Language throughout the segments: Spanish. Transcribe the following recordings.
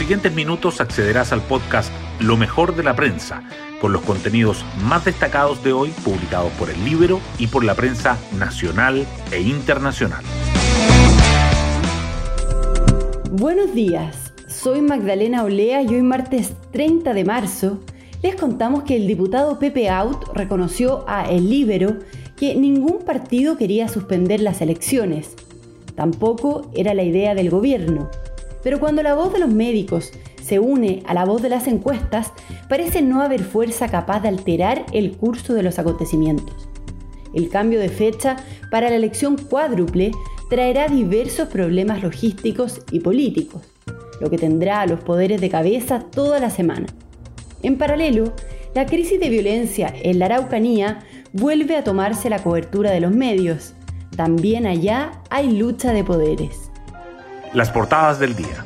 siguientes minutos accederás al podcast Lo mejor de la prensa, con los contenidos más destacados de hoy publicados por el Libro y por la prensa nacional e internacional. Buenos días, soy Magdalena Olea y hoy martes 30 de marzo les contamos que el diputado Pepe Out reconoció a El Libero que ningún partido quería suspender las elecciones. Tampoco era la idea del gobierno. Pero cuando la voz de los médicos se une a la voz de las encuestas, parece no haber fuerza capaz de alterar el curso de los acontecimientos. El cambio de fecha para la elección cuádruple traerá diversos problemas logísticos y políticos, lo que tendrá a los poderes de cabeza toda la semana. En paralelo, la crisis de violencia en la Araucanía vuelve a tomarse la cobertura de los medios. También allá hay lucha de poderes. Las portadas del día.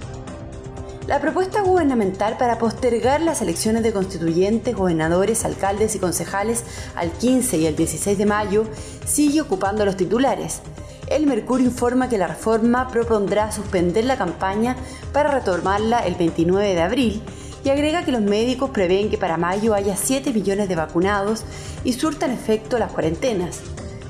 La propuesta gubernamental para postergar las elecciones de constituyentes, gobernadores, alcaldes y concejales al 15 y el 16 de mayo sigue ocupando los titulares. El Mercurio informa que la reforma propondrá suspender la campaña para retomarla el 29 de abril y agrega que los médicos prevén que para mayo haya 7 millones de vacunados y surtan efecto las cuarentenas,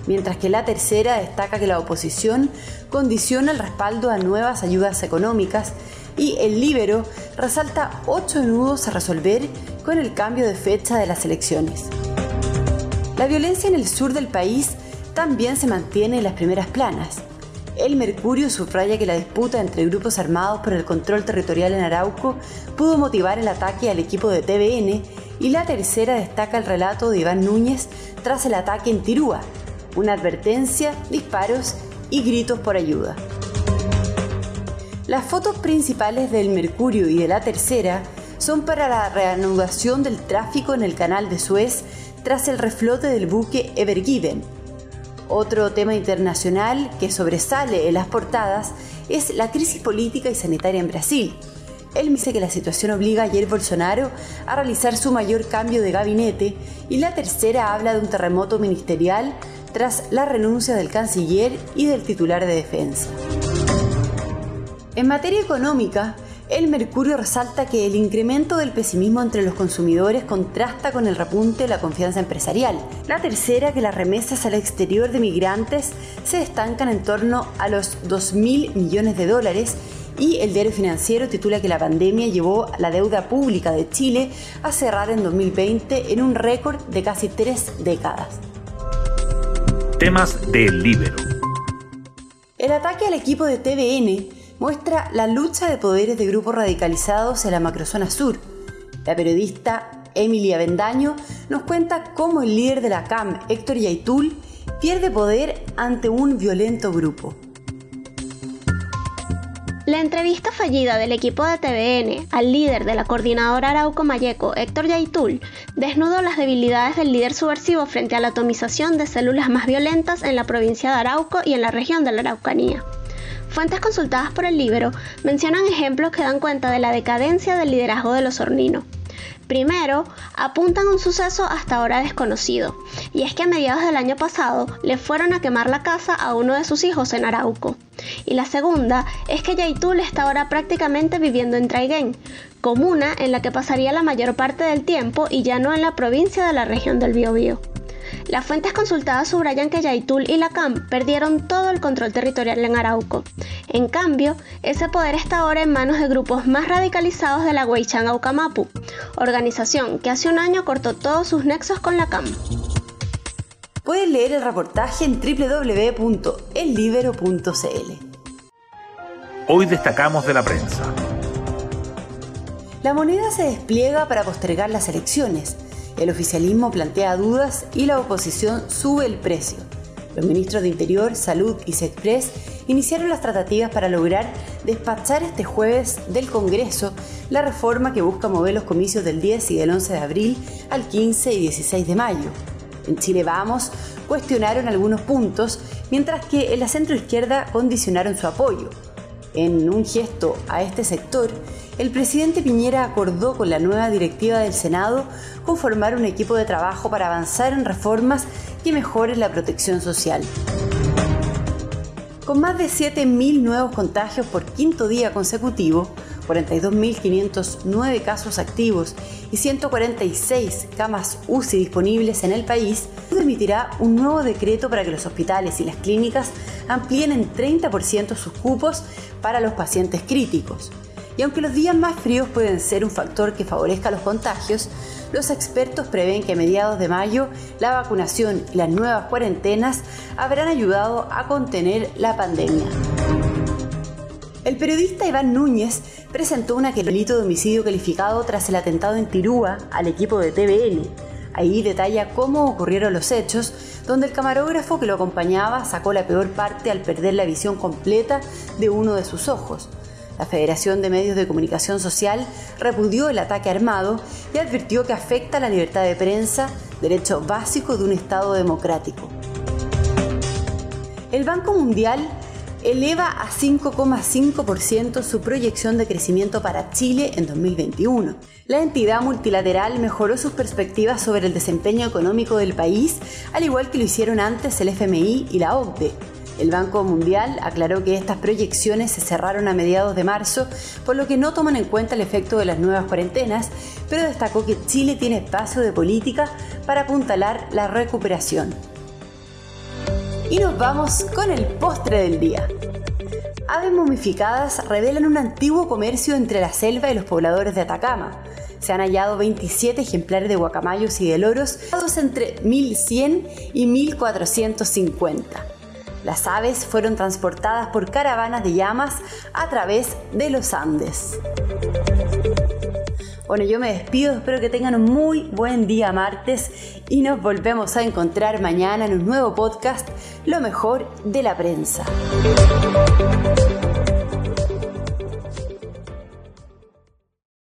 mientras que la tercera destaca que la oposición condiciona el respaldo a nuevas ayudas económicas y el Libero resalta ocho nudos a resolver con el cambio de fecha de las elecciones. La violencia en el sur del país también se mantiene en las primeras planas. El Mercurio subraya que la disputa entre grupos armados por el control territorial en Arauco pudo motivar el ataque al equipo de TVN y la tercera destaca el relato de Iván Núñez tras el ataque en Tirúa, una advertencia, disparos y gritos por ayuda. Las fotos principales del Mercurio y de la tercera son para la reanudación del tráfico en el canal de Suez tras el reflote del buque Ever Given, otro tema internacional que sobresale en las portadas es la crisis política y sanitaria en Brasil. Él dice que la situación obliga a Jair Bolsonaro a realizar su mayor cambio de gabinete y la tercera habla de un terremoto ministerial tras la renuncia del canciller y del titular de defensa. En materia económica, el Mercurio resalta que el incremento del pesimismo entre los consumidores contrasta con el repunte de la confianza empresarial. La tercera, que las remesas al exterior de migrantes se estancan en torno a los 2.000 millones de dólares y el diario financiero titula que la pandemia llevó la deuda pública de Chile a cerrar en 2020 en un récord de casi tres décadas. Temas del. El ataque al equipo de TVN muestra la lucha de poderes de grupos radicalizados en la macrozona sur. La periodista Emilia Bendaño nos cuenta cómo el líder de la CAM, Héctor Yaitul, pierde poder ante un violento grupo. La entrevista fallida del equipo de TVN al líder de la coordinadora Arauco Mayeco, Héctor Yaitul, desnudó las debilidades del líder subversivo frente a la atomización de células más violentas en la provincia de Arauco y en la región de la Araucanía. Fuentes consultadas por el libro mencionan ejemplos que dan cuenta de la decadencia del liderazgo de los Hornino. Primero, apuntan un suceso hasta ahora desconocido, y es que a mediados del año pasado le fueron a quemar la casa a uno de sus hijos en Arauco. Y la segunda es que Yaitul está ahora prácticamente viviendo en Traiguén, comuna en la que pasaría la mayor parte del tiempo y ya no en la provincia de la región del Biobío. Las fuentes consultadas subrayan que Yaitul y la CAM perdieron todo el control territorial en Arauco. En cambio, ese poder está ahora en manos de grupos más radicalizados de la Huaychán Aucamapu, organización que hace un año cortó todos sus nexos con la CAM. Pueden leer el reportaje en www.ellibero.cl. Hoy destacamos de la prensa. La moneda se despliega para postergar las elecciones. El oficialismo plantea dudas y la oposición sube el precio. Los ministros de Interior, Salud y Sexpress iniciaron las tratativas para lograr despachar este jueves del Congreso la reforma que busca mover los comicios del 10 y del 11 de abril al 15 y 16 de mayo. En Chile Vamos cuestionaron algunos puntos, mientras que en la centroizquierda condicionaron su apoyo. En un gesto a este sector, el presidente Piñera acordó con la nueva directiva del Senado conformar un equipo de trabajo para avanzar en reformas que mejoren la protección social. Con más de 7.000 nuevos contagios por quinto día consecutivo, 42.509 casos activos y 146 camas UCI disponibles en el país, emitirá un nuevo decreto para que los hospitales y las clínicas amplíen en 30% sus cupos para los pacientes críticos. Y aunque los días más fríos pueden ser un factor que favorezca los contagios, los expertos prevén que a mediados de mayo la vacunación y las nuevas cuarentenas habrán ayudado a contener la pandemia. El periodista Iván Núñez presentó un delito de homicidio calificado tras el atentado en Tirúa al equipo de TVN. Ahí detalla cómo ocurrieron los hechos, donde el camarógrafo que lo acompañaba sacó la peor parte al perder la visión completa de uno de sus ojos. La Federación de Medios de Comunicación Social repudió el ataque armado y advirtió que afecta la libertad de prensa, derecho básico de un Estado democrático. El Banco Mundial eleva a 5,5% su proyección de crecimiento para Chile en 2021. La entidad multilateral mejoró sus perspectivas sobre el desempeño económico del país, al igual que lo hicieron antes el FMI y la OCDE. El Banco Mundial aclaró que estas proyecciones se cerraron a mediados de marzo, por lo que no toman en cuenta el efecto de las nuevas cuarentenas, pero destacó que Chile tiene espacio de política para apuntalar la recuperación. Y nos vamos con el postre del día. Aves momificadas revelan un antiguo comercio entre la selva y los pobladores de Atacama. Se han hallado 27 ejemplares de guacamayos y de loros, entre 1100 y 1450. Las aves fueron transportadas por caravanas de llamas a través de los Andes. Bueno, yo me despido, espero que tengan un muy buen día martes y nos volvemos a encontrar mañana en un nuevo podcast, Lo mejor de la prensa.